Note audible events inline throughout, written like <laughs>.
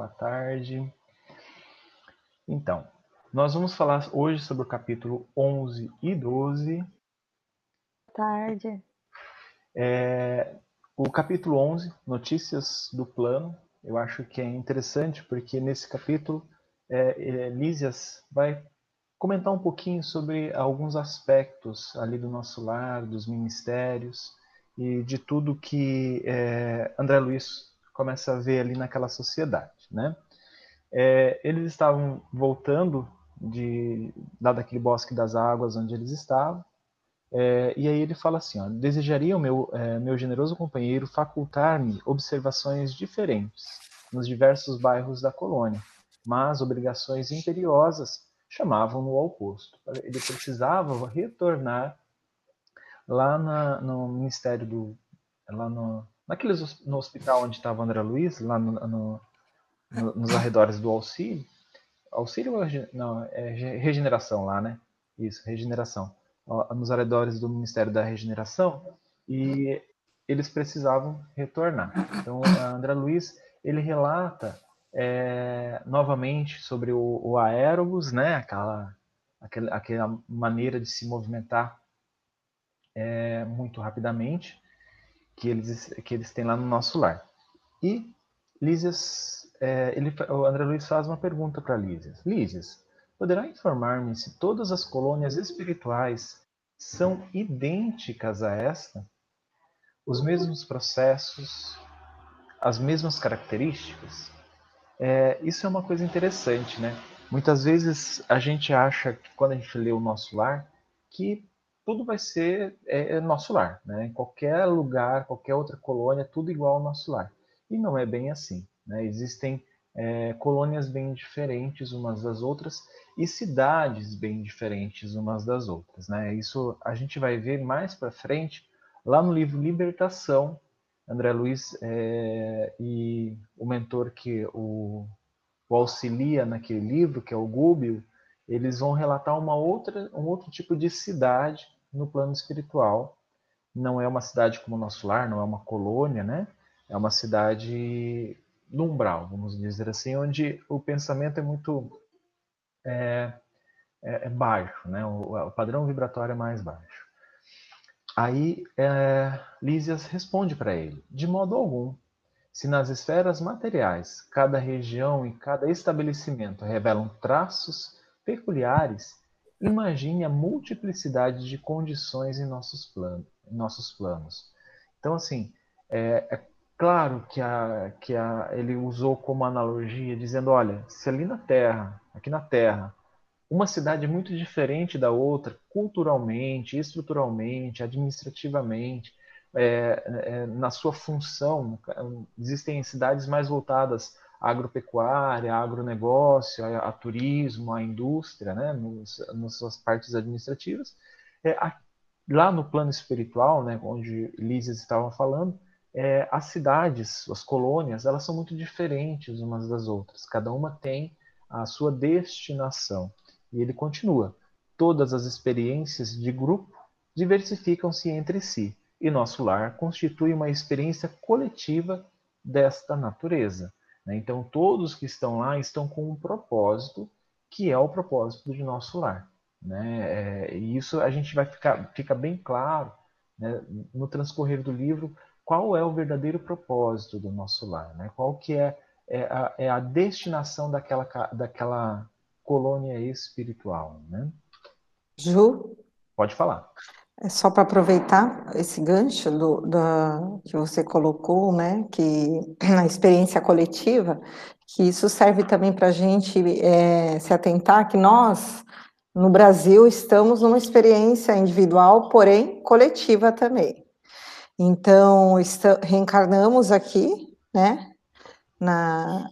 Boa tarde. Então, nós vamos falar hoje sobre o capítulo 11 e 12. Boa tarde. É, o capítulo 11, Notícias do Plano, eu acho que é interessante porque nesse capítulo é, é, Lísias vai comentar um pouquinho sobre alguns aspectos ali do nosso lar, dos ministérios e de tudo que é, André Luiz começa a ver ali naquela sociedade, né? É, eles estavam voltando de lá daquele bosque das águas onde eles estavam, é, e aí ele fala assim: ó, desejaria o meu, é, meu generoso companheiro facultar-me observações diferentes nos diversos bairros da colônia, mas obrigações imperiosas chamavam-no ao posto. Ele precisava retornar lá na, no Ministério do. lá no, naqueles, no hospital onde estava André Luiz, lá no, no, no, nos arredores do auxílio. Auxílio não, é regeneração lá, né? Isso, regeneração. Nos arredores do Ministério da Regeneração. E eles precisavam retornar. Então, André Luiz, ele relata é, novamente sobre o, o né? Aquela, aquela, aquela maneira de se movimentar é, muito rapidamente que eles, que eles têm lá no nosso lar. E Lísias, é, ele, o André Luiz faz uma pergunta para Lísias. Lísias, poderá informar-me se todas as colônias espirituais são idênticas a esta? Os mesmos processos, as mesmas características? É, isso é uma coisa interessante, né? Muitas vezes a gente acha que quando a gente lê o nosso lar, que tudo vai ser é, é nosso lar, né? Em qualquer lugar, qualquer outra colônia, tudo igual ao nosso lar. E não é bem assim, né? Existem é, colônias bem diferentes umas das outras e cidades bem diferentes umas das outras, né? Isso a gente vai ver mais para frente lá no livro Libertação, André Luiz é, e o mentor que o, o, auxilia naquele livro, que é o Gúbio, eles vão relatar uma outra, um outro tipo de cidade no plano espiritual. Não é uma cidade como o nosso lar, não é uma colônia, né? É uma cidade no umbral, vamos dizer assim, onde o pensamento é muito é, é, é baixo, né? O, o padrão vibratório é mais baixo. Aí é, Lísias responde para ele: de modo algum. Se nas esferas materiais cada região e cada estabelecimento revelam traços peculiares, imagine a multiplicidade de condições em nossos nossos planos. Então, assim, é, é claro que, a, que a, ele usou como analogia, dizendo: olha, se ali na Terra, aqui na Terra, uma cidade muito diferente da outra, culturalmente, estruturalmente, administrativamente, é, é, na sua função. Existem cidades mais voltadas à agropecuária, à agronegócio, a, a turismo, à indústria, né, nos, nas suas partes administrativas. É, a, lá no plano espiritual, né, onde Lísias estava falando, é, as cidades, as colônias, elas são muito diferentes umas das outras. Cada uma tem a sua destinação. E ele continua: todas as experiências de grupo diversificam-se entre si, e nosso lar constitui uma experiência coletiva desta natureza. Né? Então, todos que estão lá estão com um propósito, que é o propósito de nosso lar. Né? É, e isso a gente vai ficar fica bem claro né, no transcorrer do livro qual é o verdadeiro propósito do nosso lar, né? qual que é, é, a, é a destinação daquela, daquela colônia espiritual, né? Ju? Pode falar. É só para aproveitar esse gancho do, da, que você colocou, né, que <clears throat> na experiência coletiva, que isso serve também para a gente é, se atentar que nós, no Brasil, estamos numa experiência individual, porém coletiva também. Então, reencarnamos aqui, né, na,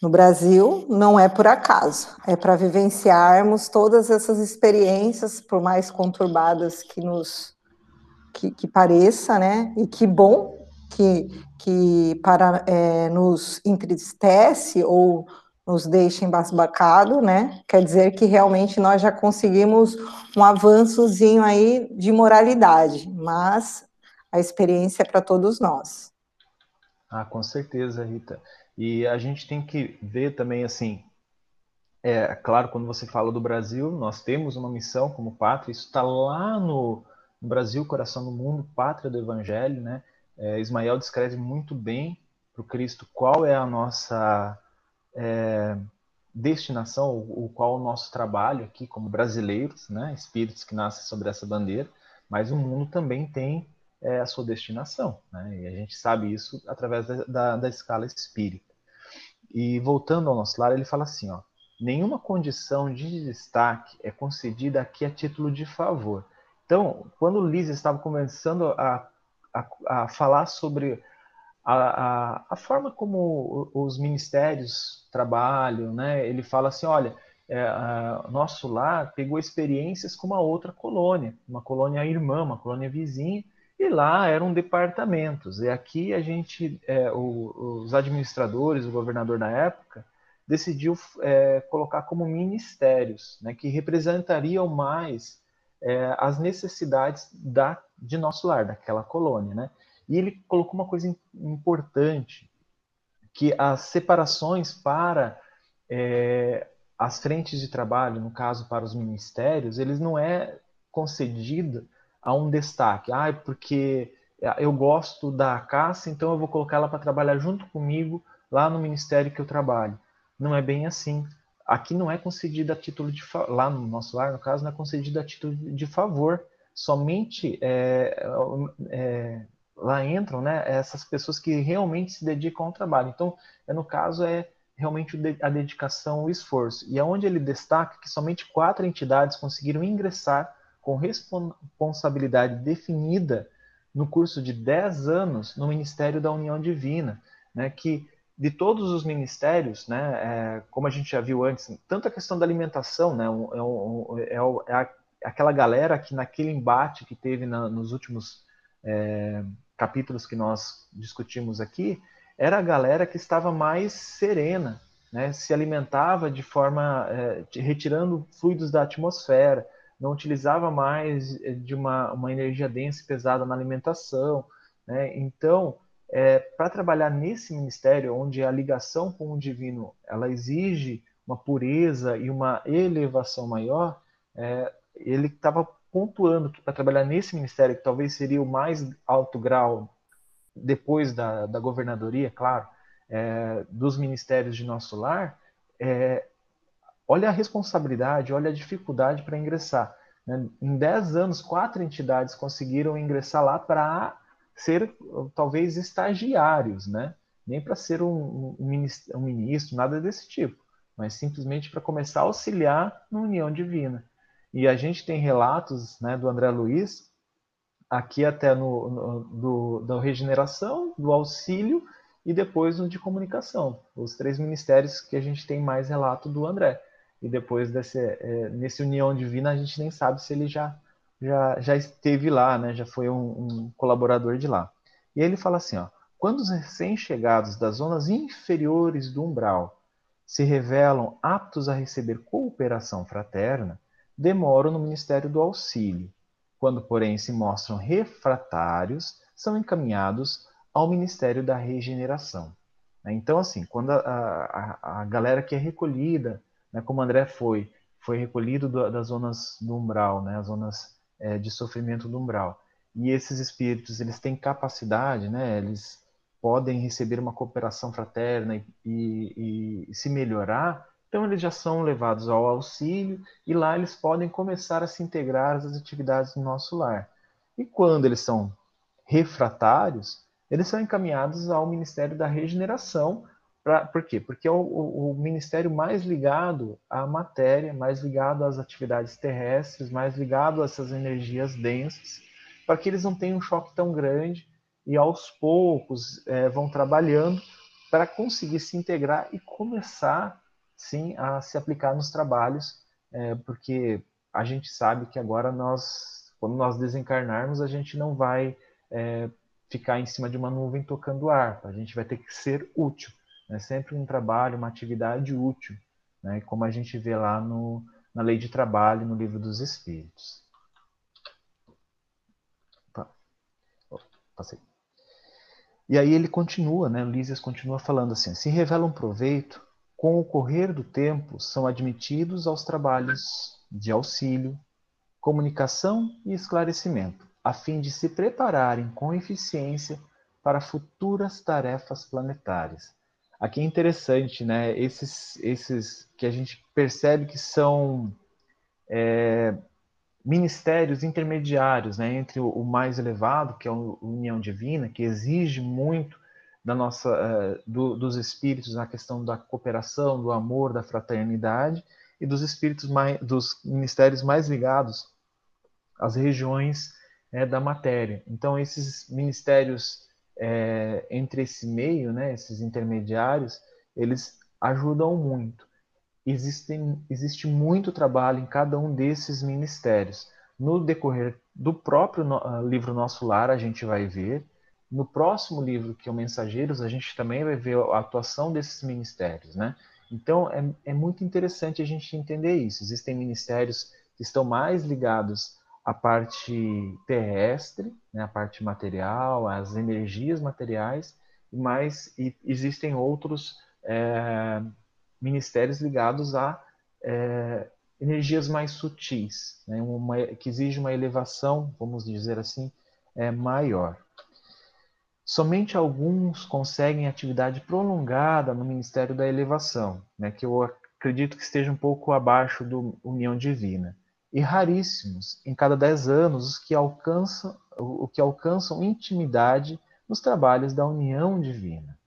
no Brasil não é por acaso, é para vivenciarmos todas essas experiências, por mais conturbadas que nos que, que pareça, né? E que bom que, que para é, nos entristece ou nos deixa embasbacado, né? Quer dizer que realmente nós já conseguimos um avançozinho aí de moralidade, mas a experiência para todos nós. Ah, com certeza, Rita. E a gente tem que ver também, assim, é claro, quando você fala do Brasil, nós temos uma missão como pátria, isso está lá no, Brasil, coração do mundo, pátria do Evangelho, né? É, Ismael descreve muito bem para o Cristo qual é a nossa é, destinação, o qual o nosso trabalho aqui como brasileiros, né? Espíritos que nascem sobre essa bandeira, mas o mundo também tem é, a sua destinação, né? E a gente sabe isso através da, da, da escala espírita. E voltando ao nosso lar, ele fala assim, ó, nenhuma condição de destaque é concedida aqui a título de favor. Então, quando Liz estava começando a, a, a falar sobre a, a, a, forma como os ministérios trabalham, né? ele fala assim, olha, é, nosso lar pegou experiências com uma outra colônia, uma colônia irmã, uma colônia vizinha, e lá eram departamentos. E aqui a gente, é, o, os administradores, o governador da época, decidiu é, colocar como ministérios, né, que representariam mais é, as necessidades da, de nosso lar, daquela colônia. Né? E ele colocou uma coisa importante, que as separações para é, as frentes de trabalho, no caso para os ministérios, eles não é concedida a um destaque. Ah, porque eu gosto da caça, então eu vou colocar ela para trabalhar junto comigo lá no ministério que eu trabalho. Não é bem assim. Aqui não é concedido a título de lá no nosso lar, no caso, não é concedido a título de favor. Somente é, é, lá entram, né, essas pessoas que realmente se dedicam ao trabalho. Então, é, no caso é realmente a dedicação, o esforço. E aonde é ele destaca que somente quatro entidades conseguiram ingressar com responsabilidade definida no curso de 10 anos no Ministério da União Divina, né, que de todos os ministérios, né, é, como a gente já viu antes, tanto a questão da alimentação, né, é, é, é a, aquela galera que naquele embate que teve na, nos últimos é, capítulos que nós discutimos aqui, era a galera que estava mais serena, né, se alimentava de forma é, retirando fluidos da atmosfera, não utilizava mais de uma, uma energia densa e pesada na alimentação, né, então é, para trabalhar nesse ministério, onde a ligação com o divino ela exige uma pureza e uma elevação maior, é, ele estava pontuando que para trabalhar nesse ministério, que talvez seria o mais alto grau depois da, da governadoria, claro, é, dos ministérios de nosso lar, é, olha a responsabilidade, olha a dificuldade para ingressar. Né? Em 10 anos, quatro entidades conseguiram ingressar lá para ser talvez estagiários, né? Nem para ser um, um, ministro, um, ministro, nada desse tipo, mas simplesmente para começar a auxiliar na união divina. E a gente tem relatos né, do André Luiz, aqui até no, no do, da regeneração, do auxílio e depois no de comunicação. Os três ministérios que a gente tem mais relato do André. E depois desse, é, nesse união divina, a gente nem sabe se ele já já, já esteve lá, né? já foi um, um colaborador de lá. E ele fala assim, ó, quando os recém-chegados das zonas inferiores do umbral se revelam aptos a receber cooperação fraterna, demoram no Ministério do Auxílio. Quando, porém, se mostram refratários, são encaminhados ao Ministério da Regeneração. Então, assim, quando a, a, a galera que é recolhida, né, como André foi, foi recolhido do, das zonas do umbral, né, as zonas é, de sofrimento do umbral. E esses espíritos, eles têm capacidade, né? Eles podem receber uma cooperação fraterna e, e, e se melhorar. Então eles já são levados ao auxílio e lá eles podem começar a se integrar às atividades do nosso lar. E quando eles são refratários, eles são encaminhados ao Ministério da Regeneração. Pra, por quê? Porque é o, o, o, ministério mais ligado à matéria, mais ligado às atividades terrestres, mais ligado a essas energias densas, para que eles não tenham um choque tão grande e aos poucos é, vão trabalhando para conseguir se integrar e começar, sim, a se aplicar nos trabalhos, é, porque a gente sabe que agora nós, quando nós desencarnarmos, a gente não vai é, ficar em cima de uma nuvem tocando ar, a gente vai ter que ser útil é sempre um trabalho, uma atividade útil, né? como a gente vê lá no, na Lei de Trabalho, no Livro dos Espíritos. Tá. Passei. E aí ele continua, né, Lísias continua falando assim: se revela um proveito, com o correr do tempo são admitidos aos trabalhos de auxílio, comunicação e esclarecimento, a fim de se prepararem com eficiência para futuras tarefas planetárias. Aqui é interessante, né? Esses, esses que a gente percebe que são é, ministérios intermediários, né? Entre o, o, mais elevado, que é a união divina, que exige muito da nossa, uh, do, dos espíritos na questão da cooperação, do amor, da fraternidade, e dos espíritos mais, dos ministérios mais ligados às regiões é, da matéria. Então, esses ministérios é, entre esse meio, né, esses intermediários, eles ajudam muito. Existem, existe muito trabalho em cada um desses ministérios. No decorrer do próprio no, uh, livro Nosso Lar, a gente vai ver. No próximo livro, que é o Mensageiros, a gente também vai ver a atuação desses ministérios, né? Então, é, é muito interessante a gente entender isso. Existem ministérios que estão mais ligados a parte terrestre, né, a parte material, as energias materiais, mas existem outros é, ministérios ligados a é, energias mais sutis, né, uma, que exige uma elevação, vamos dizer assim, é, maior. Somente alguns conseguem atividade prolongada no Ministério da Elevação, né, que eu acredito que esteja um pouco abaixo do União Divina e raríssimos em cada dez anos os que alcançam, o que alcançam intimidade nos trabalhos da união divina.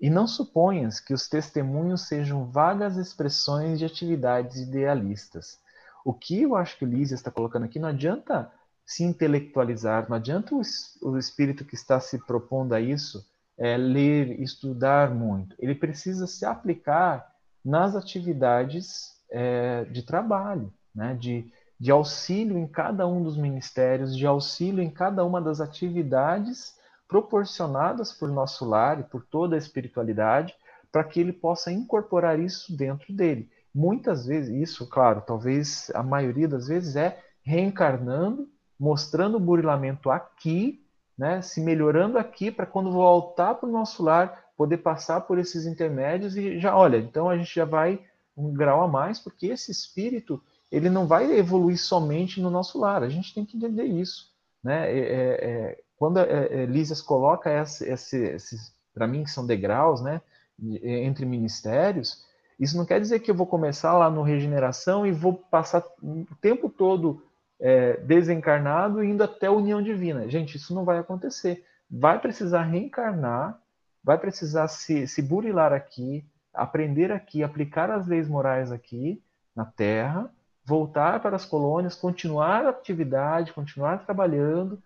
E não suponhas que os testemunhos sejam vagas expressões de atividades idealistas. O que eu acho que o Lísia está colocando aqui não adianta se intelectualizar, não adianta o, o espírito que está se propondo a isso é, ler, estudar muito. Ele precisa se aplicar nas atividades é, de trabalho né, de, de auxílio em cada um dos ministérios, de auxílio em cada uma das atividades proporcionadas por nosso lar e por toda a espiritualidade, para que ele possa incorporar isso dentro dele. Muitas vezes, isso, claro, talvez a maioria das vezes é reencarnando, mostrando o burilamento aqui, né, se melhorando aqui, para quando voltar para o nosso lar, poder passar por esses intermédios e já, olha, então a gente já vai um grau a mais, porque esse espírito ele não vai evoluir somente no nosso lar. A gente tem que entender isso. Né? É, é, é quando é, é, Lísias coloca esse, esse, esses, para mim, que são degraus, né, entre ministérios, isso não quer dizer que eu vou começar lá no regeneração e vou passar o tempo todo é, desencarnado indo até a união divina. Gente, isso não vai acontecer. Vai precisar reencarnar, vai precisar se, se burilar aqui, aprender aqui, aplicar as leis morais aqui na Terra, voltar para as colônias, continuar a atividade, continuar trabalhando,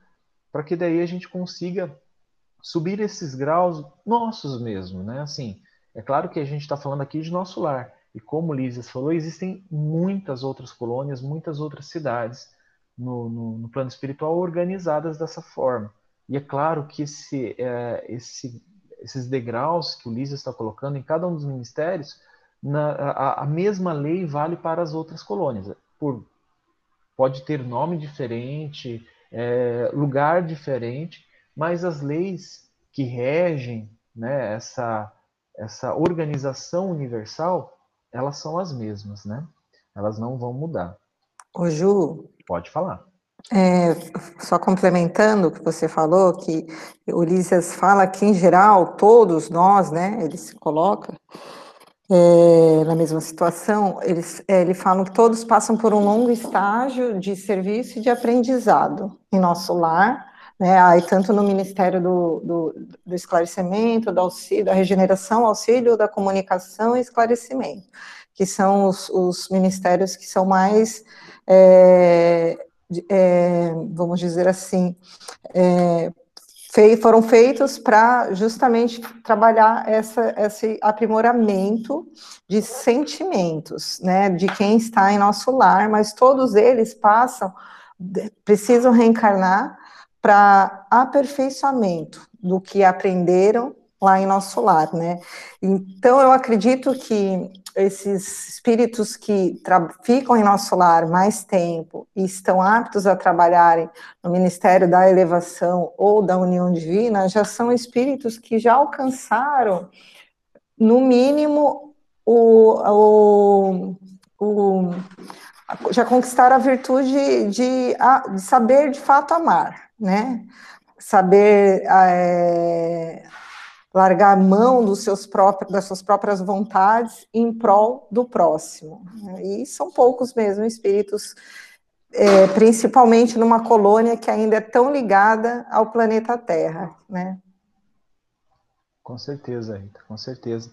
para que daí a gente consiga subir esses graus nossos mesmo, né? Assim, é claro que a gente está falando aqui de nosso lar, e como Lísias falou, existem muitas outras colônias, muitas outras cidades no, no, no plano espiritual organizadas dessa forma. E é claro que esse, é, esse, esses degraus que o Lísias está colocando em cada um dos ministérios na, a, a, mesma lei vale para as outras colônias. Por, pode ter nome diferente, é, lugar diferente, mas as leis que regem né, essa, essa organização universal, elas são as mesmas, né? Elas não vão mudar. Ô Ju. Pode falar. É, só complementando o que você falou, que Ulisses fala que, em geral, todos nós, né, ele se coloca, é, na mesma situação, eles, é, eles falam que todos passam por um longo estágio de serviço e de aprendizado em nosso lar, né, aí tanto no Ministério do, do, do Esclarecimento, do auxílio, da regeneração, auxílio, da comunicação e esclarecimento, que são os, os ministérios que são mais, é, é, vamos dizer assim, é, foram feitos para justamente trabalhar essa, esse aprimoramento de sentimentos, né, de quem está em nosso lar, mas todos eles passam, precisam reencarnar para aperfeiçoamento do que aprenderam lá em nosso lar, né? Então, eu acredito que esses espíritos que ficam em nosso lar mais tempo e estão aptos a trabalharem no Ministério da Elevação ou da União Divina, já são espíritos que já alcançaram, no mínimo, o, o, o já conquistaram a virtude de, de saber de fato amar, né? Saber é, largar a mão dos seus próprios, das suas próprias vontades em prol do próximo. E são poucos mesmo espíritos, é, principalmente numa colônia que ainda é tão ligada ao planeta Terra, né? Com certeza, Rita, com certeza.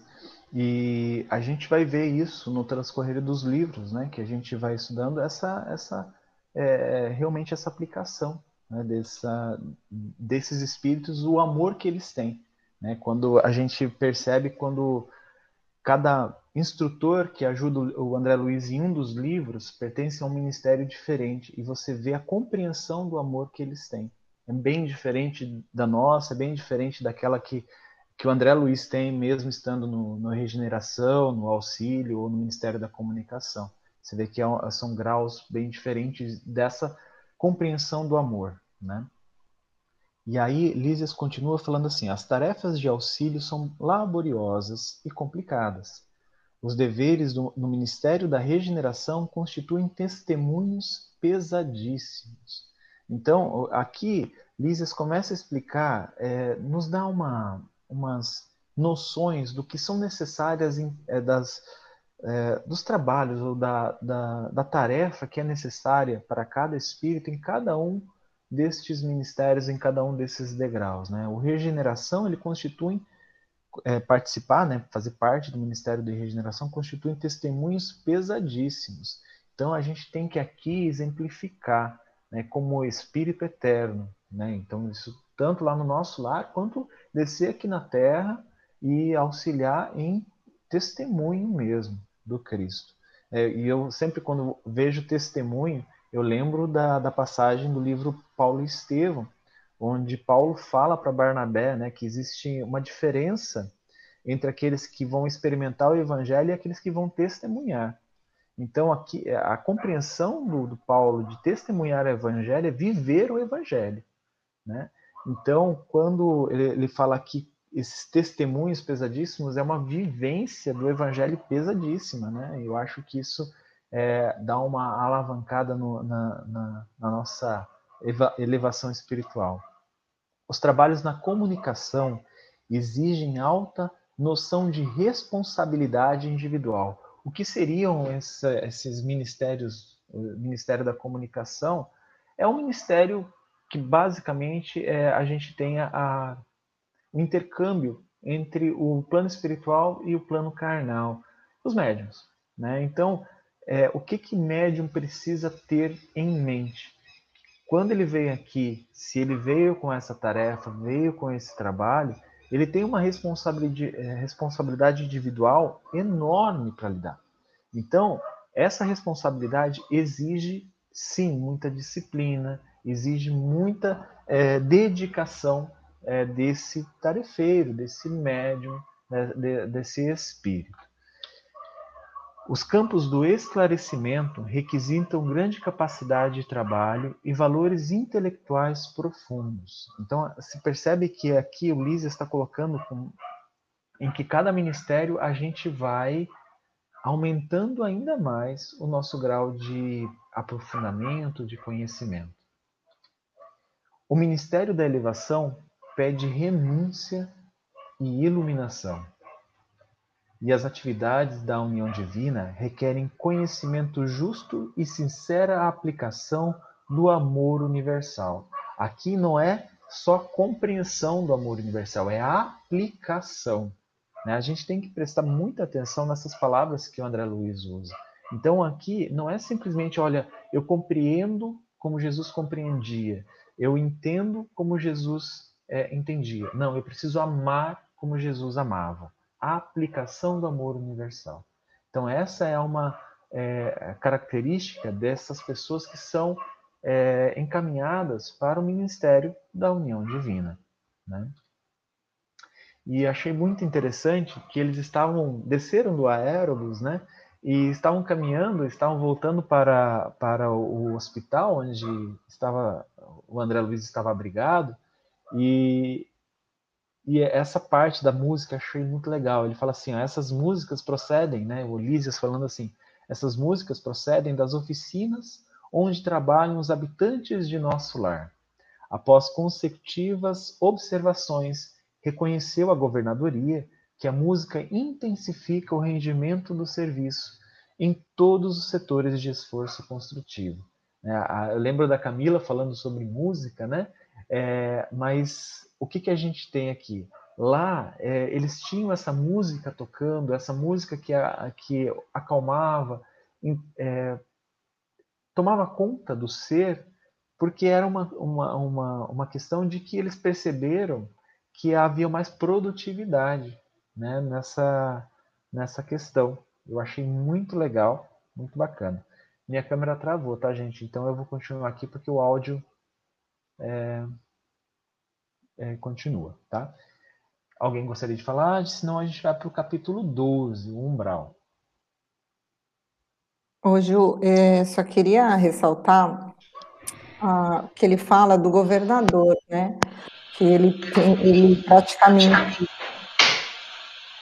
E a gente vai ver isso no transcorrer dos livros, né? Que a gente vai estudando essa, essa é, realmente essa aplicação né, dessa, desses espíritos, o amor que eles têm. Né? Quando a gente percebe quando cada instrutor que ajuda o André Luiz em um dos livros pertence a um ministério diferente e você vê a compreensão do amor que eles têm. É bem diferente da nossa, é bem diferente daquela que, que o André Luiz tem, mesmo estando no, no Regeneração, no Auxílio ou no Ministério da Comunicação. Você vê que é, são graus bem diferentes dessa compreensão do amor. Né? E aí Lísias continua falando assim: as tarefas de auxílio são laboriosas e complicadas. Os deveres do, no Ministério da Regeneração constituem testemunhos pesadíssimos. Então, aqui, Lísias começa a explicar, é, nos dá uma, umas noções do que são necessárias em, é, das, é, dos trabalhos ou da, da, da tarefa que é necessária para cada espírito em cada um destes ministérios em cada um desses degraus. Né? O regeneração ele constitui é, participar, né, fazer parte do Ministério de Regeneração constitui testemunhos pesadíssimos. Então a gente tem que aqui exemplificar, né, como Espírito eterno, né? Então isso tanto lá no nosso lar quanto descer aqui na Terra e auxiliar em testemunho mesmo do Cristo. É, e eu sempre quando vejo testemunho eu lembro da, da passagem do livro Paulo e Estevão, onde Paulo fala para Barnabé né, que existe uma diferença entre aqueles que vão experimentar o evangelho e aqueles que vão testemunhar. Então, aqui a compreensão do, do Paulo de testemunhar o evangelho é viver o evangelho. Né? Então, quando ele, ele fala aqui esses testemunhos pesadíssimos, é uma vivência do evangelho pesadíssima. Né? Eu acho que isso é, dar uma alavancada no, na, na, na nossa elevação espiritual. Os trabalhos na comunicação exigem alta noção de responsabilidade individual. O que seriam essa, esses ministérios? O Ministério da Comunicação é um ministério que basicamente é, a gente tem a, a, o intercâmbio entre o plano espiritual e o plano carnal, os médiums. Né? Então, é, o que que médium precisa ter em mente? Quando ele veio aqui, se ele veio com essa tarefa, veio com esse trabalho, ele tem uma responsabilidade, é, responsabilidade individual enorme para lidar. Então, essa responsabilidade exige, sim, muita disciplina, exige muita é, dedicação é, desse tarefeiro, desse médium, né, de, desse espírito. Os campos do esclarecimento requisitam grande capacidade de trabalho e valores intelectuais profundos. Então, se percebe que aqui o Lísia está colocando com, em que cada ministério a gente vai aumentando ainda mais o nosso grau de aprofundamento, de conhecimento. O ministério da elevação pede renúncia e iluminação e as atividades da união divina requerem conhecimento justo e sincera aplicação do amor universal. Aqui não é só compreensão do amor universal, é a aplicação. Né? A gente tem que prestar muita atenção nessas palavras que o André Luiz usa. Então aqui não é simplesmente, olha, eu compreendo como Jesus compreendia, eu entendo como Jesus é, entendia. Não, eu preciso amar como Jesus amava a aplicação do amor universal. Então, essa é uma é, característica dessas pessoas que são é, encaminhadas para o ministério da união divina. Né? E achei muito interessante que eles estavam desceram do aérobus, né? E estavam caminhando, estavam voltando para, para o hospital onde estava o André Luiz estava abrigado. E, e essa parte da música achei muito legal. Ele fala assim: ó, essas músicas procedem, né? O Lísias falando assim: essas músicas procedem das oficinas onde trabalham os habitantes de nosso lar. Após consecutivas observações, reconheceu a governadoria que a música intensifica o rendimento do serviço em todos os setores de esforço construtivo. É, eu lembro da Camila falando sobre música, né? É, mas o que, que a gente tem aqui? Lá, é, eles tinham essa música tocando, essa música que, a, que acalmava, é, tomava conta do ser, porque era uma, uma, uma, uma questão de que eles perceberam que havia mais produtividade né, nessa, nessa questão. Eu achei muito legal, muito bacana. Minha câmera travou, tá, gente? Então eu vou continuar aqui porque o áudio é, é, continua, tá? Alguém gostaria de falar? Senão a gente vai para o capítulo 12, o umbral. Ô, Ju, é, só queria ressaltar ah, que ele fala do governador, né? Que ele tem, ele praticamente.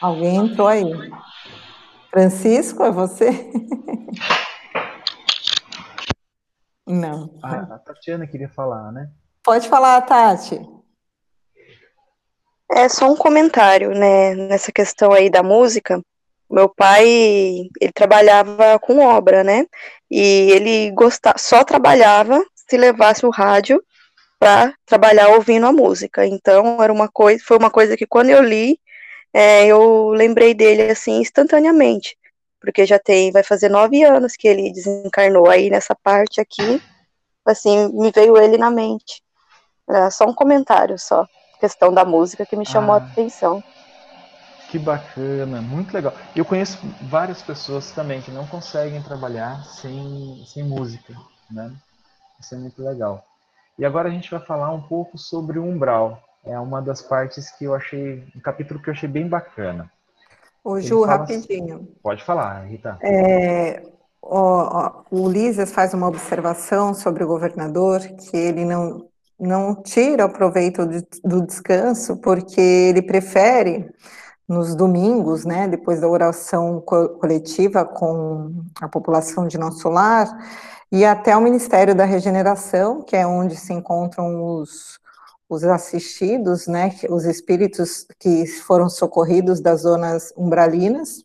Alguém entrou aí. Francisco, é você? <laughs> Não. A, a Tatiana queria falar, né? Pode falar, Tati. É só um comentário, né, nessa questão aí da música. Meu pai, ele trabalhava com obra, né? E ele gostava, só trabalhava se levasse o rádio para trabalhar ouvindo a música. Então, era uma coisa, foi uma coisa que quando eu li, é, eu lembrei dele assim instantaneamente, porque já tem, vai fazer nove anos que ele desencarnou. Aí nessa parte aqui, assim, me veio ele na mente. Era só um comentário só, questão da música que me chamou ah. a atenção. Que bacana, muito legal. Eu conheço várias pessoas também que não conseguem trabalhar sem, sem música, né? Isso é muito legal. E agora a gente vai falar um pouco sobre o umbral. É uma das partes que eu achei, um capítulo que eu achei bem bacana. Ô, Ju, rapidinho. Assim, pode falar, Rita. É, o, o Ulisses faz uma observação sobre o governador, que ele não, não tira o proveito do descanso, porque ele prefere nos domingos, né, depois da oração coletiva com a população de nosso lar, e até o Ministério da Regeneração, que é onde se encontram os, os assistidos, né, os espíritos que foram socorridos das zonas umbralinas,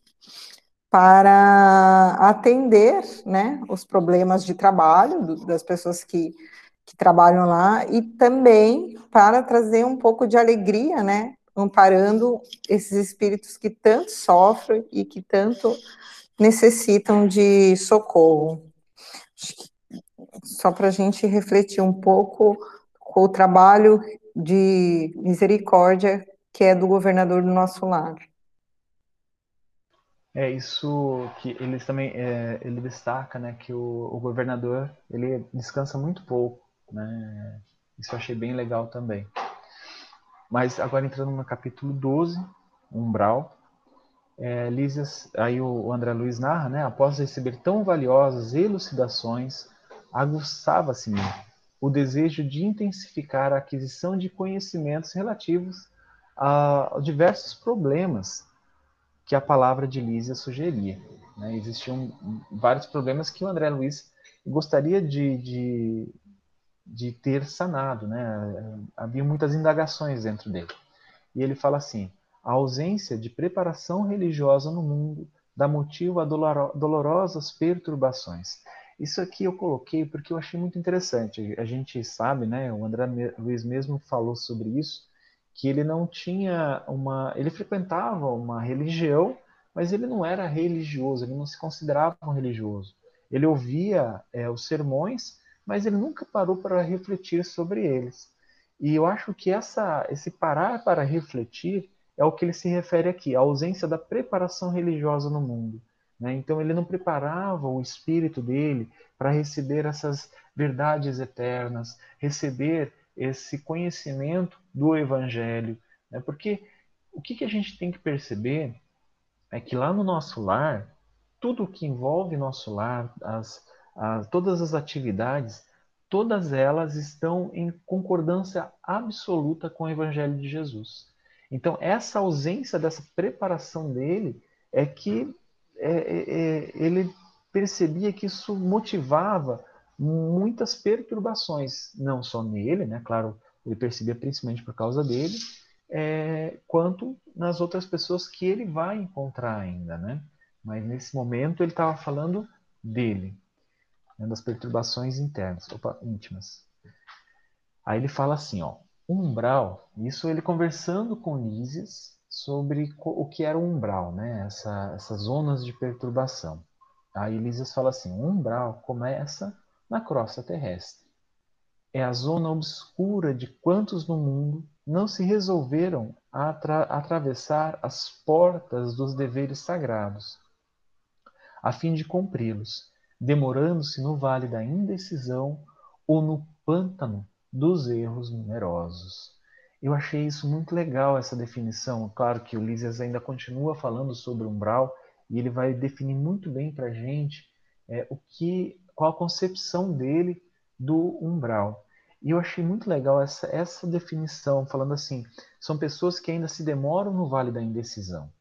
para atender, né, os problemas de trabalho das pessoas que, que trabalham lá e também para trazer um pouco de alegria, né, amparando esses espíritos que tanto sofrem e que tanto necessitam de socorro. Só para a gente refletir um pouco com o trabalho de misericórdia que é do governador do nosso lar. É isso que eles também é, ele destaca, né, que o, o, governador ele descansa muito pouco, né? Isso eu achei bem legal também. Mas agora entrando no capítulo 12, Umbral, é, Lísias, aí o, André Luiz narra, né, após receber tão valiosas elucidações, aguçava-se o desejo de intensificar a aquisição de conhecimentos relativos a, diversos problemas que a palavra de Lísia sugeria. Né? Existiam vários problemas que o André Luiz gostaria de, de, de ter sanado, né? Havia muitas indagações dentro dele. E ele fala assim: a ausência de preparação religiosa no mundo dá motivo a dolorosas perturbações. Isso aqui eu coloquei porque eu achei muito interessante. A gente sabe, né? O André Luiz mesmo falou sobre isso, que ele não tinha uma, ele frequentava uma religião, mas ele não era religioso, ele não se considerava um religioso. Ele ouvia é, os sermões mas ele nunca parou para refletir sobre eles. E eu acho que essa, esse parar para refletir é o que ele se refere aqui, a ausência da preparação religiosa no mundo. Né? Então ele não preparava o espírito dele para receber essas verdades eternas, receber esse conhecimento do Evangelho, né? porque o que, que a gente tem que perceber é que lá no nosso lar, tudo que envolve nosso lar, as, as, todas as atividades, todas elas estão em concordância absoluta com o Evangelho de Jesus. Então, essa ausência dessa preparação dele é que é, é, é ele percebia que isso motivava muitas perturbações, não só nele, né? Claro, ele percebia principalmente por causa dele, é, quanto nas outras pessoas que ele vai encontrar ainda, né? Mas nesse momento ele estava falando dele, né, das perturbações internas, opa, íntimas. Aí ele fala assim, ó, umbral, isso ele conversando com Lísias sobre o que era o umbral, né? Essa, essas zonas de perturbação. Aí Lísias fala assim, o umbral começa na crosta terrestre. É a zona obscura de quantos no mundo não se resolveram a atra atravessar as portas dos deveres sagrados, a fim de cumpri-los, demorando-se no vale da indecisão ou no pântano dos erros numerosos. Eu achei isso muito legal, essa definição. Claro que o Lísias ainda continua falando sobre umbral e ele vai definir muito bem para a gente é, o que, qual a concepção dele do umbral. E eu achei muito legal essa, essa definição, falando assim: são pessoas que ainda se demoram no vale da indecisão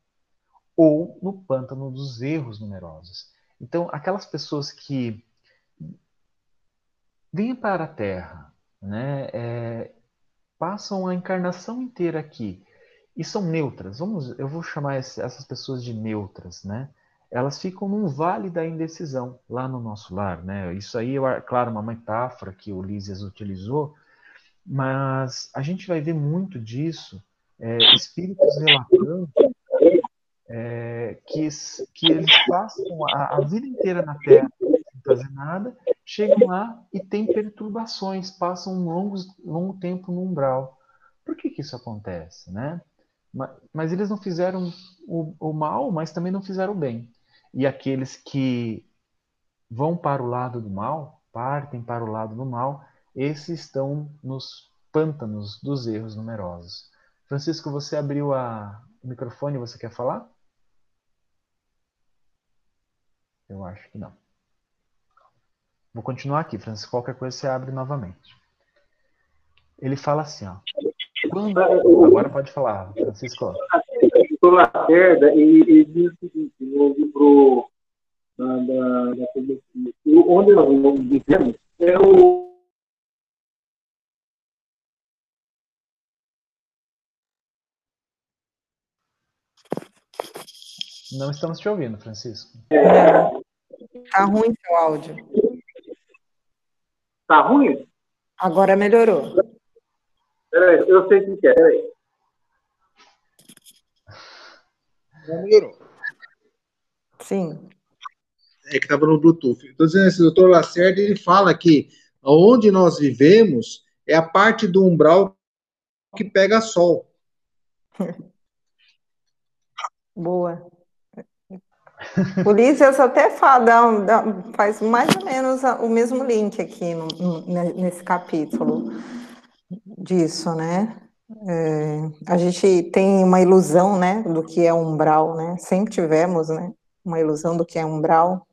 ou no pântano dos erros numerosos. Então, aquelas pessoas que vêm para a Terra, né, é, passam a encarnação inteira aqui e são neutras. Vamos, eu vou chamar essas pessoas de neutras, né? elas ficam num vale da indecisão lá no nosso lar, né? Isso aí é, claro, uma metáfora que o Lísias utilizou, mas a gente vai ver muito disso, é, espíritos relatando é, que, que eles passam a, a, vida inteira na Terra sem fazer nada, chegam lá e têm perturbações, passam um longo, longo tempo no umbral. Por que, que isso acontece, né? Mas, mas eles não fizeram o, o mal, mas também não fizeram o bem e aqueles que vão para o lado do mal, partem para o lado do mal, esses estão nos pântanos dos erros numerosos. Francisco, você abriu a... o microfone, você quer falar? Eu acho que não. Vou continuar aqui, Francisco. Qualquer coisa você abre novamente. Ele fala assim, ó. Quando... Agora pode falar, Francisco professor Lacerda, ele, ele diz o seguinte, no livro da, da, da onde nós vivemos é o Não estamos te ouvindo, Francisco. Tá ruim seu áudio. Tá ruim? Agora melhorou. Peraí, eu sei o que é, peraí. Melhorou. Sim. É que estava no Bluetooth. Estou dizendo assim, o doutor Lacerda, ele fala que onde nós vivemos é a parte do umbral que pega sol. <laughs> Boa. Ulisses até fala, faz mais ou menos o mesmo link aqui no, no, nesse capítulo disso, né? É, a gente tem uma ilusão, né, do que é umbral, né? Sempre tivemos, né, uma ilusão do que é umbral.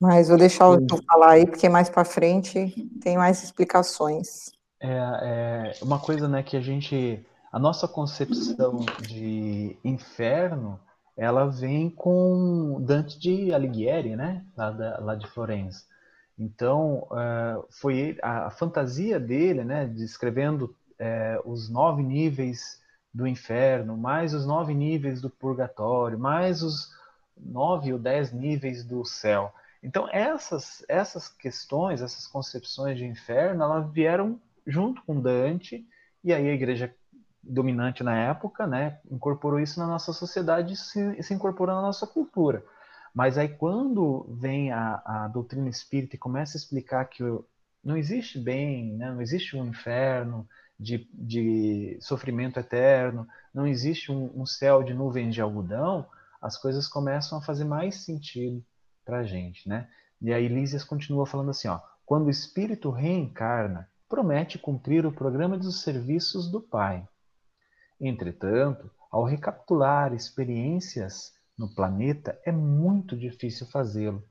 Mas vou deixar o tu falar aí, porque mais para frente tem mais explicações. É, é, uma coisa, né, que a gente, a nossa concepção de inferno, ela vem com Dante de Alighieri, né, lá, da, lá de Florença. Então, uh, foi a, a fantasia dele, né, descrevendo é, os nove níveis do inferno, mais os nove níveis do purgatório, mais os nove ou dez níveis do céu. Então essas essas questões, essas concepções de inferno, elas vieram junto com Dante e aí a igreja dominante na época, né, incorporou isso na nossa sociedade e se, se incorporou na nossa cultura. Mas aí quando vem a, a doutrina espírita e começa a explicar que não existe bem, né, não existe um inferno, de, de sofrimento eterno, não existe um, um céu de nuvens de algodão, as coisas começam a fazer mais sentido para a gente, né? E aí Lísias continua falando assim, ó, quando o espírito reencarna, promete cumprir o programa dos serviços do Pai. Entretanto, ao recapitular experiências no planeta, é muito difícil fazê-lo,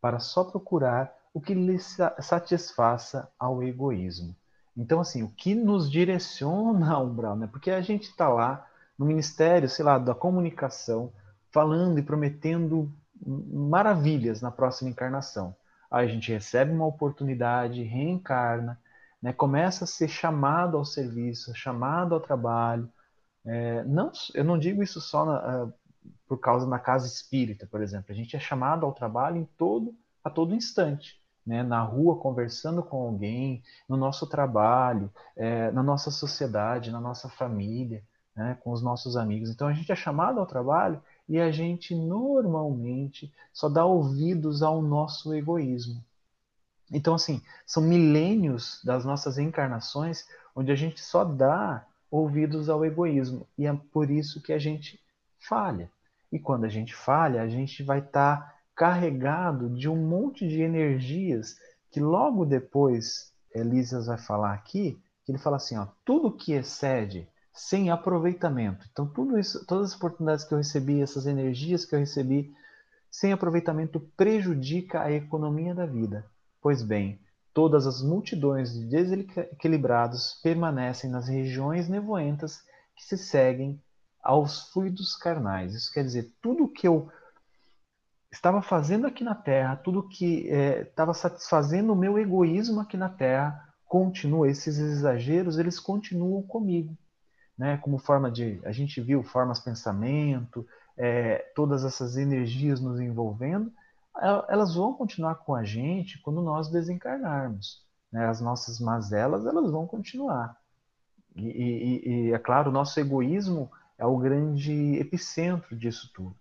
para só procurar o que lhe satisfaça ao egoísmo. Então, assim, o que nos direciona ao umbral, né? Porque a gente está lá no Ministério, sei lá, da Comunicação, falando e prometendo maravilhas na próxima encarnação. Aí a gente recebe uma oportunidade, reencarna, né, começa a ser chamado ao serviço, chamado ao trabalho. É, não, eu não digo isso só na, uh, por causa da casa espírita, por exemplo. A gente é chamado ao trabalho em todo, a todo instante. Né, na rua conversando com alguém, no nosso trabalho, é, na nossa sociedade, na nossa família, né, com os nossos amigos. Então a gente é chamado ao trabalho e a gente normalmente só dá ouvidos ao nosso egoísmo. Então, assim, são milênios das nossas encarnações onde a gente só dá ouvidos ao egoísmo. E é por isso que a gente falha. E quando a gente falha, a gente vai estar tá carregado de um monte de energias que logo depois Elísias vai falar aqui, que ele fala assim, ó, tudo que excede sem aproveitamento. Então, tudo isso, todas as oportunidades que eu recebi, essas energias que eu recebi, sem aproveitamento prejudica a economia da vida. Pois bem, todas as multidões de desequilibrados permanecem nas regiões nevoentas que se seguem aos fluidos carnais. Isso quer dizer, tudo que eu estava fazendo aqui na Terra, tudo que é, estava satisfazendo o meu egoísmo aqui na Terra, continua. Esses exageros, eles continuam comigo né, como forma de. A gente viu formas pensamento, é, todas essas energias nos envolvendo, elas vão continuar com a gente quando nós desencarnarmos. Né? As nossas mazelas elas vão continuar. E, e, e, é claro, o nosso egoísmo é o grande epicentro disso tudo.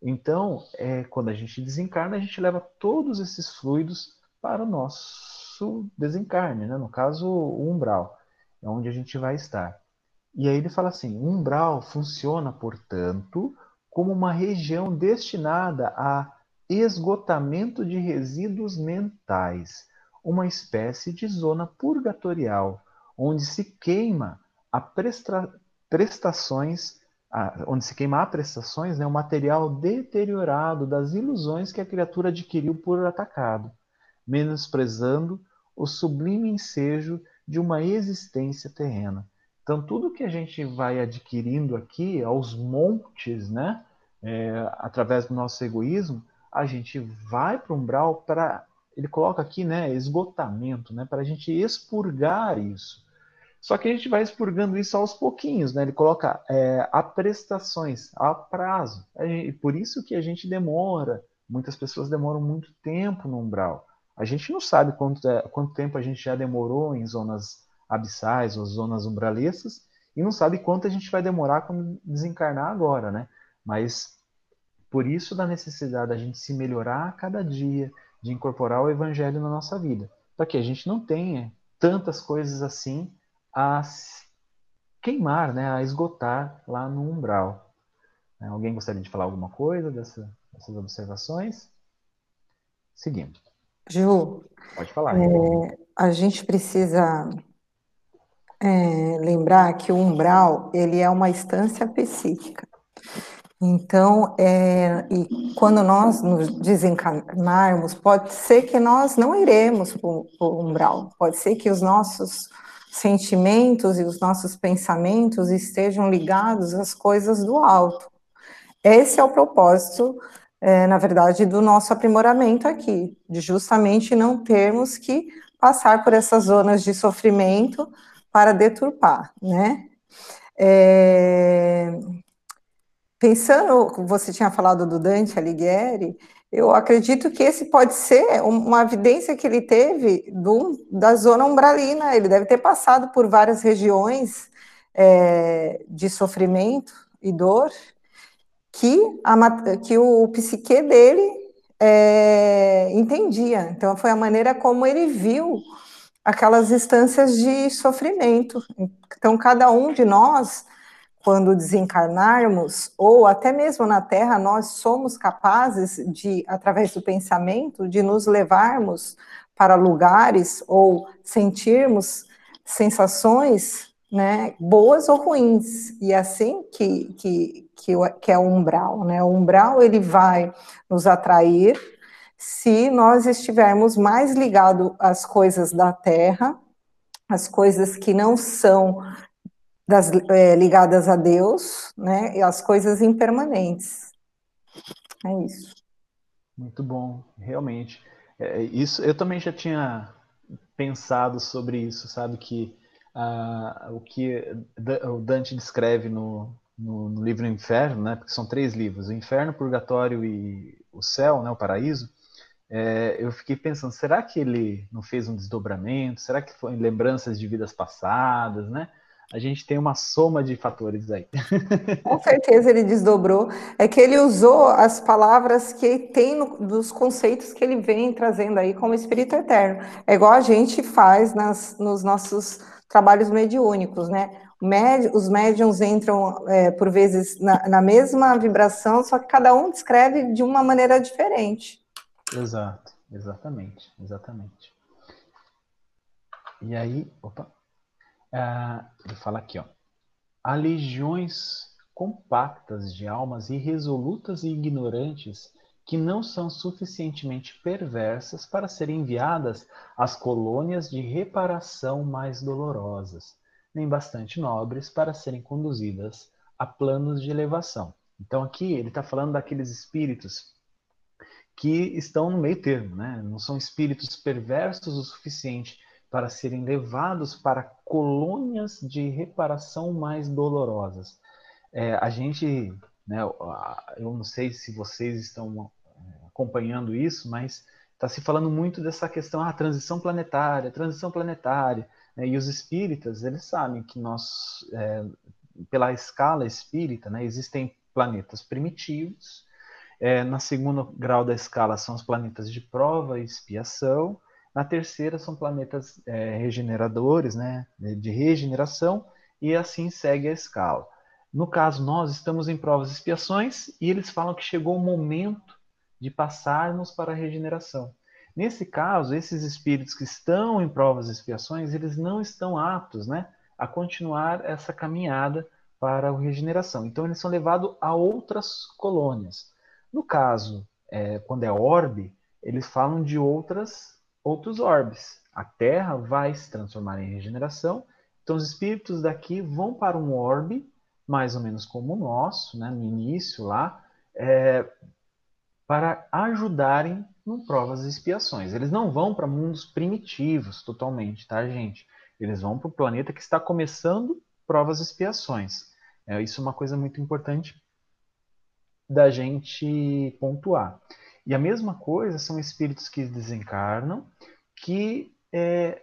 Então, é, quando a gente desencarna, a gente leva todos esses fluidos para o nosso desencarne, né? no caso, o umbral, é onde a gente vai estar. E aí ele fala assim: umbral funciona, portanto, como uma região destinada a esgotamento de resíduos mentais, uma espécie de zona purgatorial, onde se queima a presta prestações, a, onde se queima a prestações, né, o material deteriorado das ilusões que a criatura adquiriu por atacado, menosprezando o sublime ensejo de uma existência terrena. Então, tudo que a gente vai adquirindo aqui, aos montes, né, é, através do nosso egoísmo, a gente vai para o umbral para. Ele coloca aqui, né, esgotamento, né, para a gente expurgar isso. Só que a gente vai expurgando isso aos pouquinhos, né? Ele coloca é, a prestações, a prazo. E por isso que a gente demora. Muitas pessoas demoram muito tempo no umbral. A gente não sabe quanto, é, quanto tempo a gente já demorou em zonas abissais ou zonas umbralescas e não sabe quanto a gente vai demorar para desencarnar agora, né? Mas por isso da necessidade da gente se melhorar a cada dia, de incorporar o evangelho na nossa vida, para que a gente não tenha tantas coisas assim a queimar, né, a esgotar lá no umbral. Né, alguém gostaria de falar alguma coisa dessa, dessas observações? Seguindo. Ju, pode falar. É, a gente precisa é, lembrar que o umbral ele é uma instância psíquica. Então, é, e quando nós nos desencarnarmos, pode ser que nós não iremos para o umbral, pode ser que os nossos sentimentos e os nossos pensamentos estejam ligados às coisas do alto. Esse é o propósito, é, na verdade, do nosso aprimoramento aqui, de justamente não termos que passar por essas zonas de sofrimento para deturpar, né? É... Pensando, você tinha falado do Dante Alighieri, eu acredito que esse pode ser uma evidência que ele teve do, da zona umbralina. Ele deve ter passado por várias regiões é, de sofrimento e dor que, a, que o psique dele é, entendia. Então, foi a maneira como ele viu aquelas instâncias de sofrimento. Então, cada um de nós, quando desencarnarmos, ou até mesmo na Terra, nós somos capazes de, através do pensamento, de nos levarmos para lugares ou sentirmos sensações né, boas ou ruins, e é assim que, que, que, que é o umbral, né, o umbral ele vai nos atrair se nós estivermos mais ligados às coisas da terra, às coisas que não são das, é, ligadas a Deus, né, e as coisas impermanentes. É isso. Muito bom, realmente. É, isso eu também já tinha pensado sobre isso, sabe que ah, o que o Dante descreve no, no, no, livro Inferno, né, porque são três livros, o Inferno, Purgatório e o Céu, né, o Paraíso, é, eu fiquei pensando, será que ele não fez um desdobramento? Será que foi lembranças de vidas passadas, né? A gente tem uma soma de fatores aí. <laughs> Com certeza ele desdobrou. É que ele usou as palavras que tem no, dos conceitos que ele vem trazendo aí como Espírito Eterno. É igual a gente faz nas, nos nossos trabalhos mediúnicos, né? os médiums entram, é, por vezes, na, na mesma vibração, só que cada um descreve de uma maneira diferente. Exato, exatamente, exatamente. E aí, opa, ele fala aqui, ó. Há legiões compactas de almas irresolutas e ignorantes que não são suficientemente perversas para serem enviadas às colônias de reparação mais dolorosas, nem bastante nobres para serem conduzidas a planos de elevação. Então aqui ele está falando daqueles espíritos que estão no meio termo, né? não são espíritos perversos o suficiente para serem levados para colônias de reparação mais dolorosas. É, a gente, né, eu não sei se vocês estão é, acompanhando isso, mas está se falando muito dessa questão, ah, transição planetária, transição planetária. Né, e os espíritas, eles sabem que nós, é, pela escala espírita, né, existem planetas primitivos, é, na segunda grau da escala são os planetas de prova e expiação, na terceira são planetas é, regeneradores, né, de regeneração, e assim segue a escala. No caso, nós estamos em provas e expiações e eles falam que chegou o momento de passarmos para a regeneração. Nesse caso, esses espíritos que estão em provas e expiações, eles não estão aptos né, a continuar essa caminhada para a regeneração. Então, eles são levados a outras colônias. No caso, é, quando é orbe, eles falam de outras outros orbes. A Terra vai se transformar em regeneração, então os espíritos daqui vão para um orbe, mais ou menos como o nosso, né, no início lá, é, para ajudarem em provas e expiações. Eles não vão para mundos primitivos totalmente, tá, gente? Eles vão para o planeta que está começando provas e expiações. É, isso é uma coisa muito importante da gente pontuar. E a mesma coisa são espíritos que desencarnam, que, é,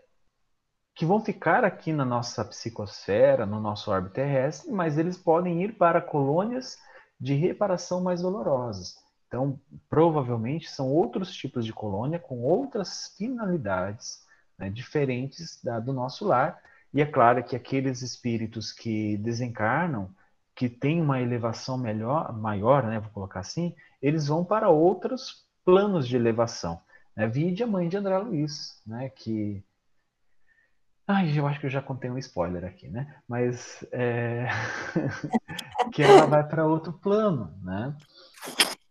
que vão ficar aqui na nossa psicosfera, no nosso orbe terrestre, mas eles podem ir para colônias de reparação mais dolorosas. Então, provavelmente são outros tipos de colônia com outras finalidades né, diferentes da, do nosso lar. E é claro que aqueles espíritos que desencarnam, que têm uma elevação melhor, maior, né, vou colocar assim, eles vão para outros planos de elevação. Né? Vide a mãe de André Luiz, né? que. Ai, eu acho que eu já contei um spoiler aqui, né? Mas é... <laughs> que ela vai para outro plano, né?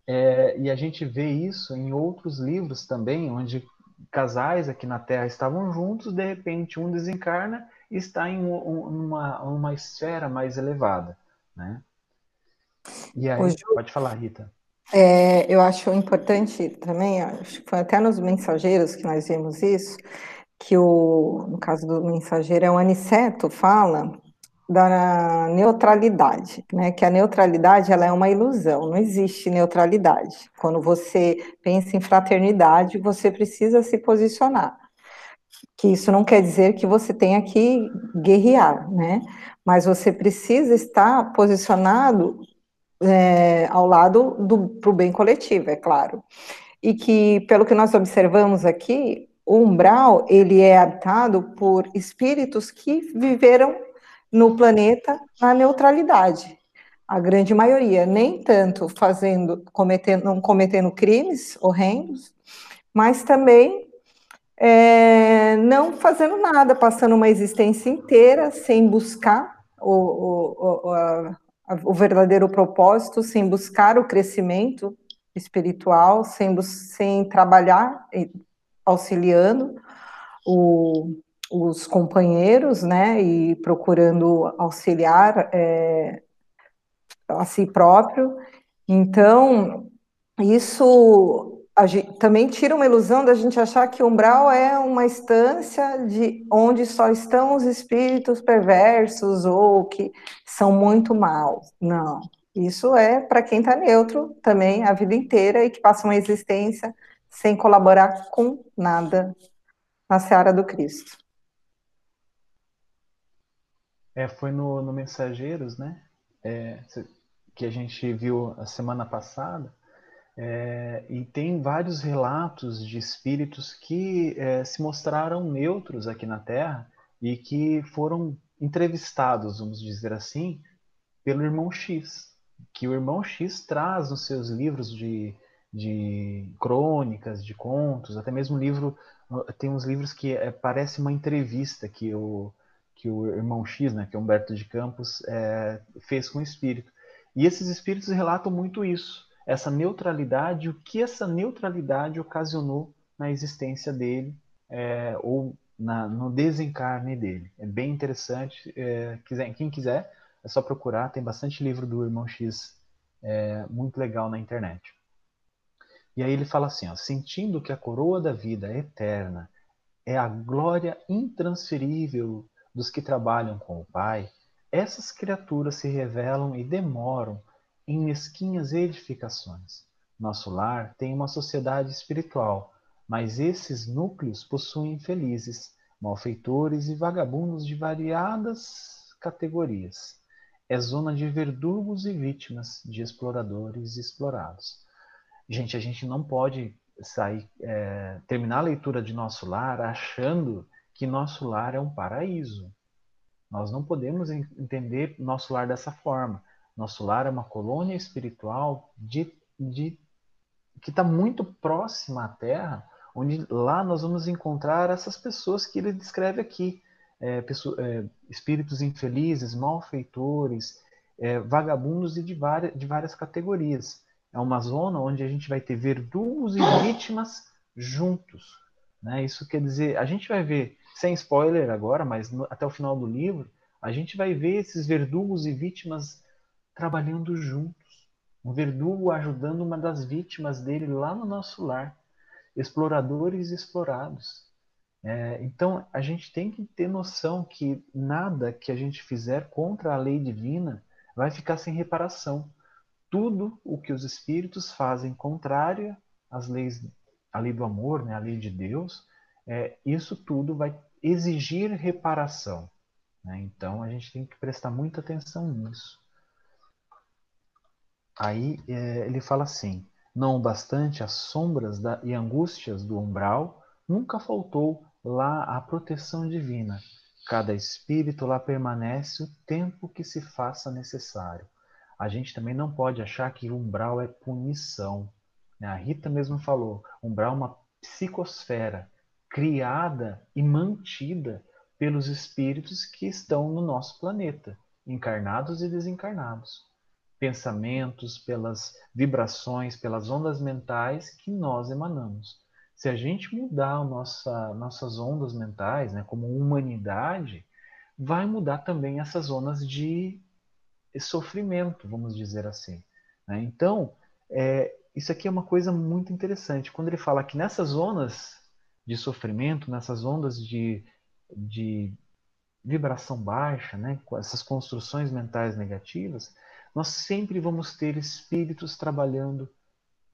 É, e a gente vê isso em outros livros também, onde casais aqui na Terra estavam juntos, de repente um desencarna e está em uma, uma esfera mais elevada, né? E aí, Hoje... pode falar, Rita. É, eu acho importante também, acho que foi até nos mensageiros que nós vimos isso, que o, no caso do mensageiro, é o Aniceto fala da neutralidade, né? Que a neutralidade ela é uma ilusão, não existe neutralidade. Quando você pensa em fraternidade, você precisa se posicionar. Que isso não quer dizer que você tenha que guerrear, né? Mas você precisa estar posicionado é, ao lado do para o bem coletivo, é claro. E que, pelo que nós observamos aqui, o umbral ele é habitado por espíritos que viveram no planeta na neutralidade. A grande maioria, nem tanto fazendo, cometendo, não cometendo crimes horrendos, mas também é, não fazendo nada, passando uma existência inteira sem buscar o, o, o, a, o verdadeiro propósito, sem buscar o crescimento espiritual, sem, sem trabalhar, auxiliando o, os companheiros, né, e procurando auxiliar é, a si próprio. Então, isso gente, também tira uma ilusão da gente achar que umbral é uma instância de onde só estão os espíritos perversos ou que são muito maus. Não. Isso é para quem está neutro também a vida inteira e que passa uma existência sem colaborar com nada na seara do Cristo. É, foi no, no Mensageiros, né? É, que a gente viu a semana passada é, e tem vários relatos de espíritos que é, se mostraram neutros aqui na Terra e que foram entrevistados, vamos dizer assim, pelo irmão X. Que o irmão X traz nos seus livros de, de crônicas, de contos, até mesmo livro. Tem uns livros que é, parece uma entrevista que o, que o irmão X, né, que é Humberto de Campos, é, fez com o espírito. E esses espíritos relatam muito isso essa neutralidade, o que essa neutralidade ocasionou na existência dele é, ou na, no desencarne dele. É bem interessante. É, quiser, quem quiser, é só procurar. Tem bastante livro do Irmão X é, muito legal na internet. E aí ele fala assim: ó, sentindo que a coroa da vida é eterna é a glória intransferível dos que trabalham com o Pai, essas criaturas se revelam e demoram em mesquinhas edificações. Nosso lar tem uma sociedade espiritual, mas esses núcleos possuem infelizes, malfeitores e vagabundos de variadas categorias. É zona de verdugos e vítimas, de exploradores e explorados. Gente, a gente não pode sair, é, terminar a leitura de nosso lar achando que nosso lar é um paraíso. Nós não podemos entender nosso lar dessa forma. Nosso lar é uma colônia espiritual de, de que está muito próxima à Terra, onde lá nós vamos encontrar essas pessoas que ele descreve aqui. É, é, espíritos infelizes, malfeitores, é, vagabundos e de várias, de várias categorias. É uma zona onde a gente vai ter verdugos e vítimas juntos. Né? Isso quer dizer, a gente vai ver, sem spoiler agora, mas no, até o final do livro, a gente vai ver esses verdugos e vítimas trabalhando juntos. Um verdugo ajudando uma das vítimas dele lá no nosso lar. Exploradores explorados. É, então, a gente tem que ter noção que nada que a gente fizer contra a lei divina vai ficar sem reparação. Tudo o que os espíritos fazem contrário às leis, à lei do amor, né, à lei de Deus, é, isso tudo vai exigir reparação. Né? Então, a gente tem que prestar muita atenção nisso. Aí é, ele fala assim: não bastante as sombras da, e angústias do umbral, nunca faltou lá a proteção divina. Cada espírito lá permanece o tempo que se faça necessário. A gente também não pode achar que umbral é punição. Né? A Rita mesmo falou: umbral é uma psicosfera criada e mantida pelos espíritos que estão no nosso planeta, encarnados e desencarnados pensamentos, pelas vibrações, pelas ondas mentais que nós emanamos. Se a gente mudar nossa, nossas ondas mentais, né, como humanidade, vai mudar também essas zonas de sofrimento, vamos dizer assim. Né? Então, é, isso aqui é uma coisa muito interessante. Quando ele fala que nessas zonas de sofrimento, nessas ondas de, de vibração baixa, né, com essas construções mentais negativas, nós sempre vamos ter espíritos trabalhando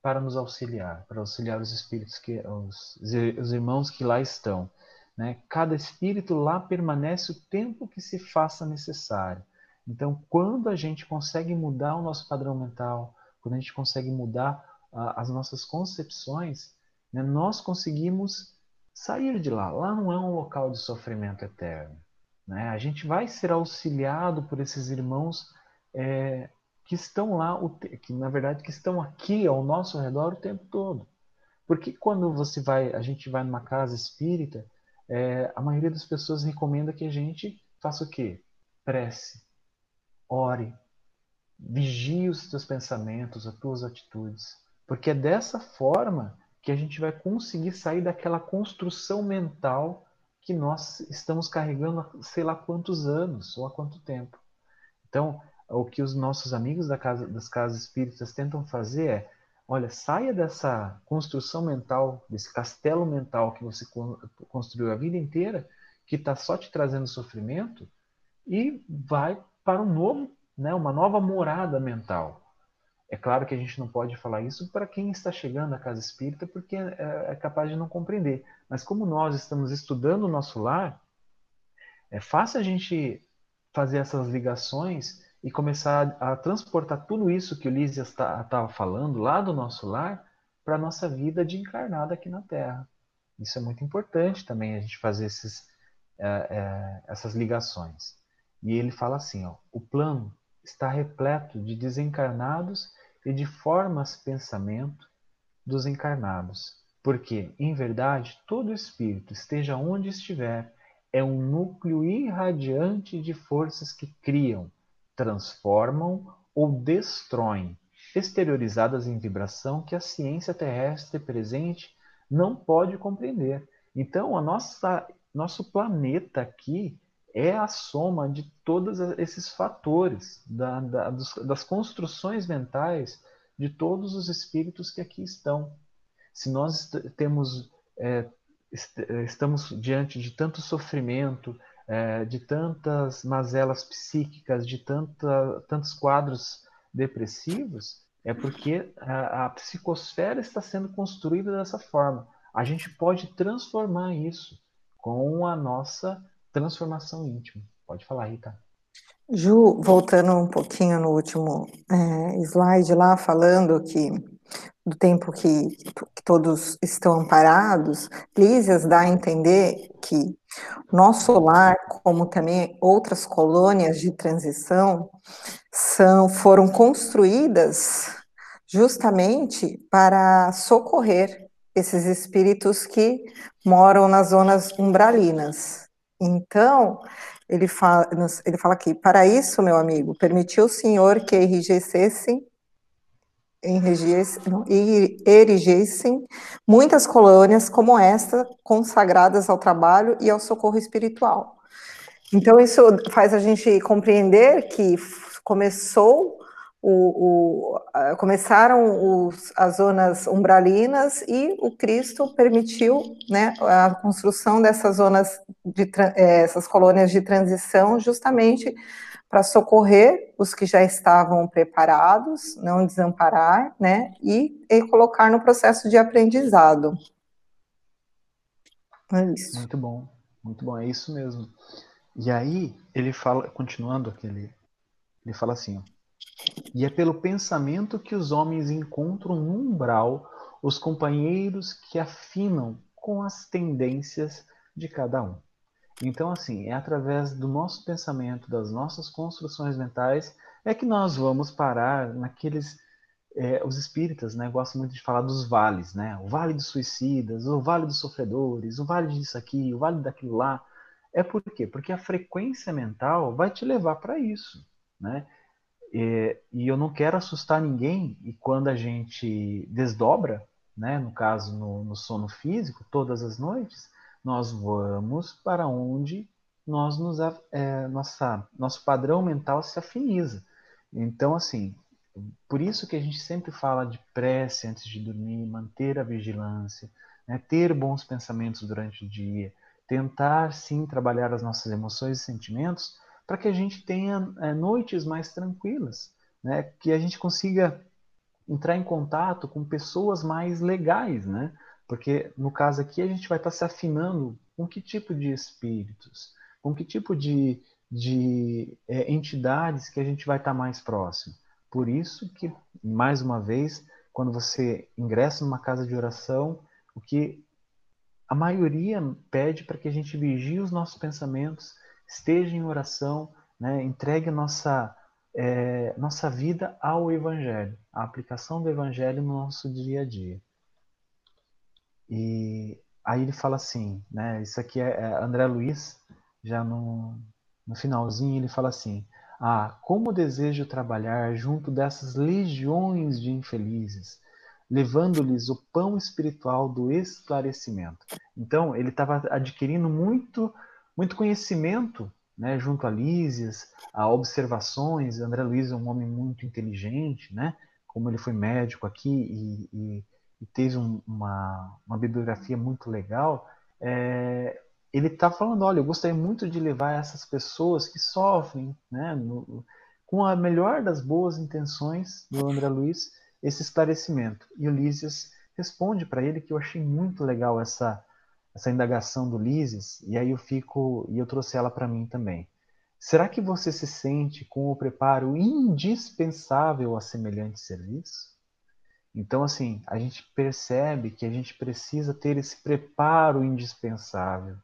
para nos auxiliar, para auxiliar os espíritos que os, os irmãos que lá estão. Né? Cada espírito lá permanece o tempo que se faça necessário. Então, quando a gente consegue mudar o nosso padrão mental, quando a gente consegue mudar as nossas concepções, né, nós conseguimos sair de lá. Lá não é um local de sofrimento eterno. Né? A gente vai ser auxiliado por esses irmãos é, que estão lá, que na verdade que estão aqui ao nosso redor o tempo todo. Porque quando você vai, a gente vai numa casa espírita, é, a maioria das pessoas recomenda que a gente faça o quê? Prece, ore, vigie os teus pensamentos, as tuas atitudes, porque é dessa forma que a gente vai conseguir sair daquela construção mental que nós estamos carregando há sei lá quantos anos ou há quanto tempo. Então, o que os nossos amigos da casa, das casas espíritas tentam fazer é Olha, saia dessa construção mental, desse castelo mental que você construiu a vida inteira, que está só te trazendo sofrimento, e vai para um novo, né, uma nova morada mental. É claro que a gente não pode falar isso para quem está chegando à casa espírita, porque é, é capaz de não compreender. Mas como nós estamos estudando o nosso lar, é fácil a gente fazer essas ligações e começar a, transportar tudo isso que o Lísias estava tá, falando lá do nosso lar para a nossa vida de encarnada aqui na Terra. Isso é muito importante também a gente fazer esses, é, é, essas ligações. E ele fala assim: ó, o plano está repleto de desencarnados e de formas pensamento dos encarnados, porque, em verdade, todo espírito, esteja onde estiver, é um núcleo irradiante de forças que criam, transformam ou destroem, exteriorizadas em vibração que a ciência terrestre presente não pode compreender. Então, a nossa, nosso planeta aqui é a soma de todos esses fatores, da, da, dos, das construções mentais de todos os espíritos que aqui estão. Se nós temos, é, estamos diante de tanto sofrimento, é, de tantas mazelas psíquicas, de tanta, tantos quadros depressivos, é porque a, a psicosfera está sendo construída dessa forma. A gente pode transformar isso com a nossa transformação íntima. Pode falar, Rita. Ju, voltando um pouquinho no último é, slide lá, falando que do tempo que, que, todos estão amparados, Lísias dá a entender que nosso lar, como também outras colônias de transição, são, foram construídas justamente para socorrer esses espíritos que moram nas zonas umbralinas. Então, ele fala, ele fala aqui, para isso, meu amigo, permitiu o Senhor que enrijecessem erigissem muitas colônias como esta, consagradas ao trabalho e ao socorro espiritual. Então, isso faz a gente compreender que começou o, o, começaram os, as zonas umbralinas e o Cristo permitiu né, a construção dessas zonas, de, eh, essas colônias de transição, justamente para socorrer os que já estavam preparados, não desamparar, né, e, e colocar no processo de aprendizado. É isso. Muito bom, muito bom, é isso mesmo. E aí ele fala, continuando aquele, ele fala assim, ó, e é pelo pensamento que os homens encontram no umbral os companheiros que afinam com as tendências de cada um. Então, assim, é através do nosso pensamento, das nossas construções mentais, é que nós vamos parar naqueles. É, os espíritas né, gostam muito de falar dos vales, né? O vale dos suicidas, o vale dos sofredores, o vale disso aqui, o vale daquilo lá. É por quê? Porque a frequência mental vai te levar para isso, né? E, e, eu não quero assustar ninguém, e quando a gente desdobra, né, no caso no, no sono físico, todas as noites, nós vamos para onde nós nos, é, nossa, nosso padrão mental se afiniza. Então, assim, por isso que a gente sempre fala de prece antes de dormir, manter a vigilância, né, ter bons pensamentos durante o dia, tentar sim trabalhar as nossas emoções e sentimentos para que a gente tenha é, noites mais tranquilas, né, que a gente consiga entrar em contato com pessoas mais legais, né? Porque no caso aqui a gente vai estar se afinando com que tipo de espíritos, com que tipo de, de é, entidades que a gente vai estar mais próximo. Por isso que, mais uma vez, quando você ingressa numa casa de oração, o que a maioria pede para que a gente vigie os nossos pensamentos, esteja em oração, né, entregue nossa, é, nossa vida ao Evangelho, a aplicação do Evangelho no nosso dia a dia. E aí ele fala assim, né? Isso aqui é, é André Luiz, já no, no finalzinho, ele fala assim: Ah, como desejo trabalhar junto dessas legiões de infelizes, levando-lhes o pão espiritual do esclarecimento. Então, ele estava adquirindo muito, muito conhecimento né, junto a Lísias, a observações. André Luiz é um homem muito inteligente, né? Como ele foi médico aqui e, e, e teve um, uma, uma bibliografia muito legal, é, ele está falando, olha, eu gostaria muito de levar essas pessoas que sofrem, né, no, com a melhor das boas intenções do André Luiz, esse esclarecimento. E o Lísias responde para ele que eu achei muito legal essa essa indagação do Lises, e aí eu fico, e eu trouxe ela para mim também. Será que você se sente com o preparo indispensável a semelhante serviço? Então, assim, a gente percebe que a gente precisa ter esse preparo indispensável,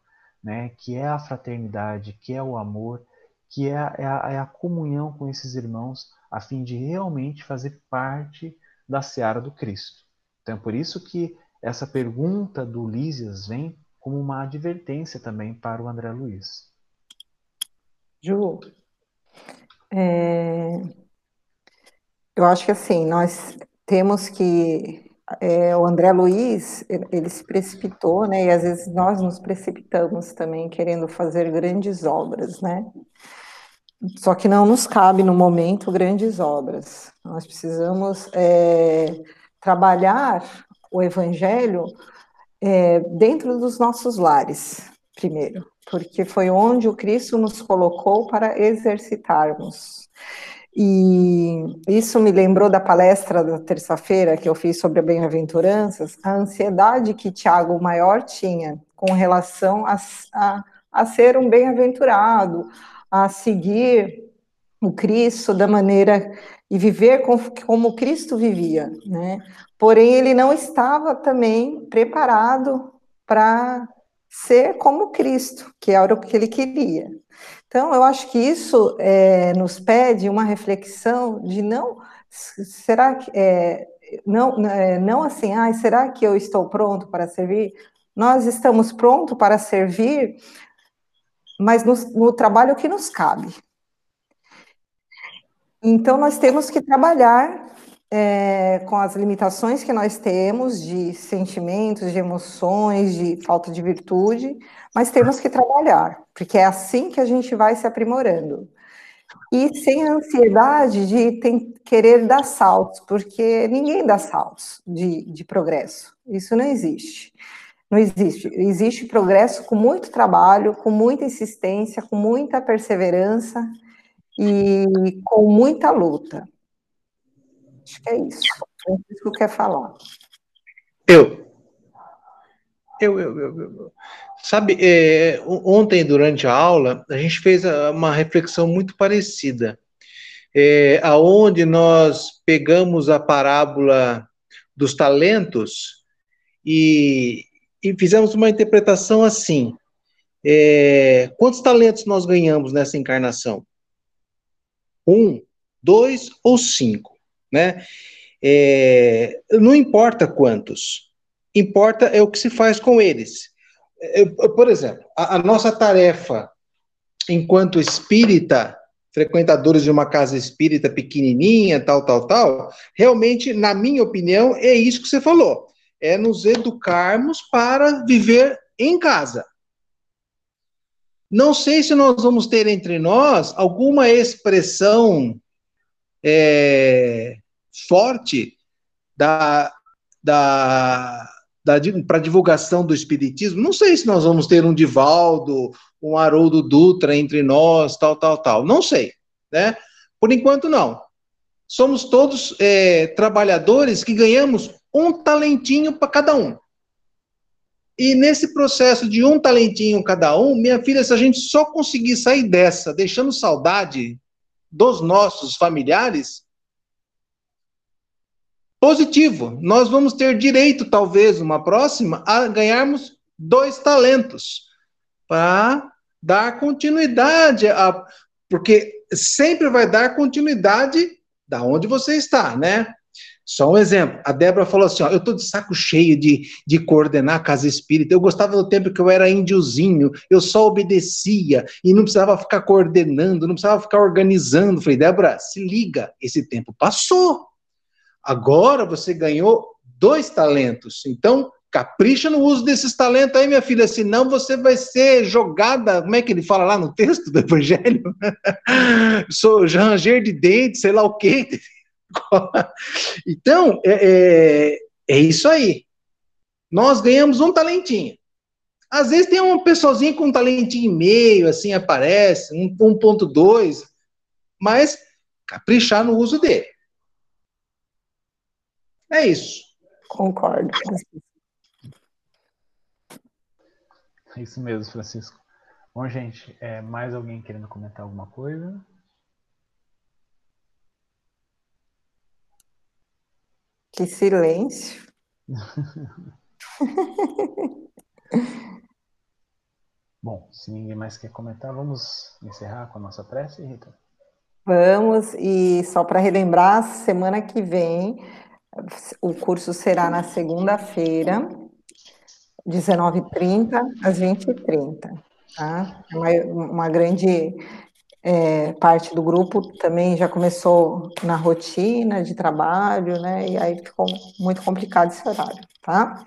né? Que é a fraternidade, que é o amor, que é a, é a, é a comunhão com esses irmãos, a fim de realmente fazer parte da seara do Cristo. Então, é por isso que essa pergunta do Lísias vem como uma advertência também para o André Luiz. Ju, é... eu acho que assim, nós temos que. É, o André Luiz, ele se precipitou, né? E às vezes nós nos precipitamos também querendo fazer grandes obras, né? Só que não nos cabe no momento grandes obras. Nós precisamos é, trabalhar o evangelho é, dentro dos nossos lares, primeiro, porque foi onde o Cristo nos colocou para exercitarmos. E isso me lembrou da palestra da terça-feira que eu fiz sobre a bem-aventuranças, a ansiedade que Tiago Maior tinha com relação a, a, a ser um bem-aventurado, a seguir o Cristo da maneira e viver como Cristo vivia, né? Porém, ele não estava também preparado para ser como Cristo, que era o que ele queria. Então, eu acho que isso é, nos pede uma reflexão de não, será que, é, não, é, não assim, ah, será que eu estou pronto para servir? Nós estamos prontos para servir, mas no, no trabalho que nos cabe. Então, nós temos que trabalhar é, com as limitações que nós temos de sentimentos, de emoções, de falta de virtude, mas temos que trabalhar, porque é assim que a gente vai se aprimorando. E sem a ansiedade de querer dar saltos, porque ninguém dá saltos de, de progresso. Isso não existe. Não existe. Existe progresso com muito trabalho, com muita insistência, com muita perseverança e com muita luta. Acho que é isso. Francisco quer falar. Eu. Eu, eu, eu, eu. Sabe, é, ontem, durante a aula, a gente fez uma reflexão muito parecida. É, aonde nós pegamos a parábola dos talentos e, e fizemos uma interpretação assim. É, quantos talentos nós ganhamos nessa encarnação? Um, dois ou cinco? Né? É, não importa quantos, importa é o que se faz com eles. É, por exemplo, a, a nossa tarefa enquanto espírita, frequentadores de uma casa espírita pequenininha, tal, tal, tal, realmente, na minha opinião, é isso que você falou. É nos educarmos para viver em casa. Não sei se nós vamos ter entre nós alguma expressão é, forte da, da, da para divulgação do espiritismo. Não sei se nós vamos ter um Divaldo, um Haroldo Dutra entre nós, tal, tal, tal. Não sei, né? Por enquanto não. Somos todos é, trabalhadores que ganhamos um talentinho para cada um. E nesse processo de um talentinho cada um, minha filha, se a gente só conseguir sair dessa, deixando saudade dos nossos familiares, positivo. Nós vamos ter direito, talvez, uma próxima, a ganharmos dois talentos para dar continuidade a. Porque sempre vai dar continuidade da onde você está, né? Só um exemplo. A Débora falou assim: ó, eu estou de saco cheio de, de coordenar a casa espírita. Eu gostava do tempo que eu era índiozinho, eu só obedecia e não precisava ficar coordenando, não precisava ficar organizando. Falei, Débora, se liga, esse tempo passou. Agora você ganhou dois talentos. Então, capricha no uso desses talentos aí, minha filha, senão você vai ser jogada, como é que ele fala lá no texto do Evangelho? <laughs> Sou ranger de dentes, sei lá o quê. <laughs> então, é, é, é, isso aí. Nós ganhamos um talentinho. Às vezes tem um pessoalzinho com um talentinho e meio, assim, aparece, 1.2, mas caprichar no uso dele. É isso. Concordo. É isso mesmo, Francisco. Bom, gente, é, mais alguém querendo comentar alguma coisa? Que silêncio. <laughs> Bom, se ninguém mais quer comentar, vamos encerrar com a nossa prece, Rita? Vamos, e só para relembrar, semana que vem, o curso será na segunda-feira, 19h30 às 20h30. Tá? Uma, uma grande é, parte do grupo também já começou na rotina de trabalho, né? E aí ficou muito complicado esse horário, tá?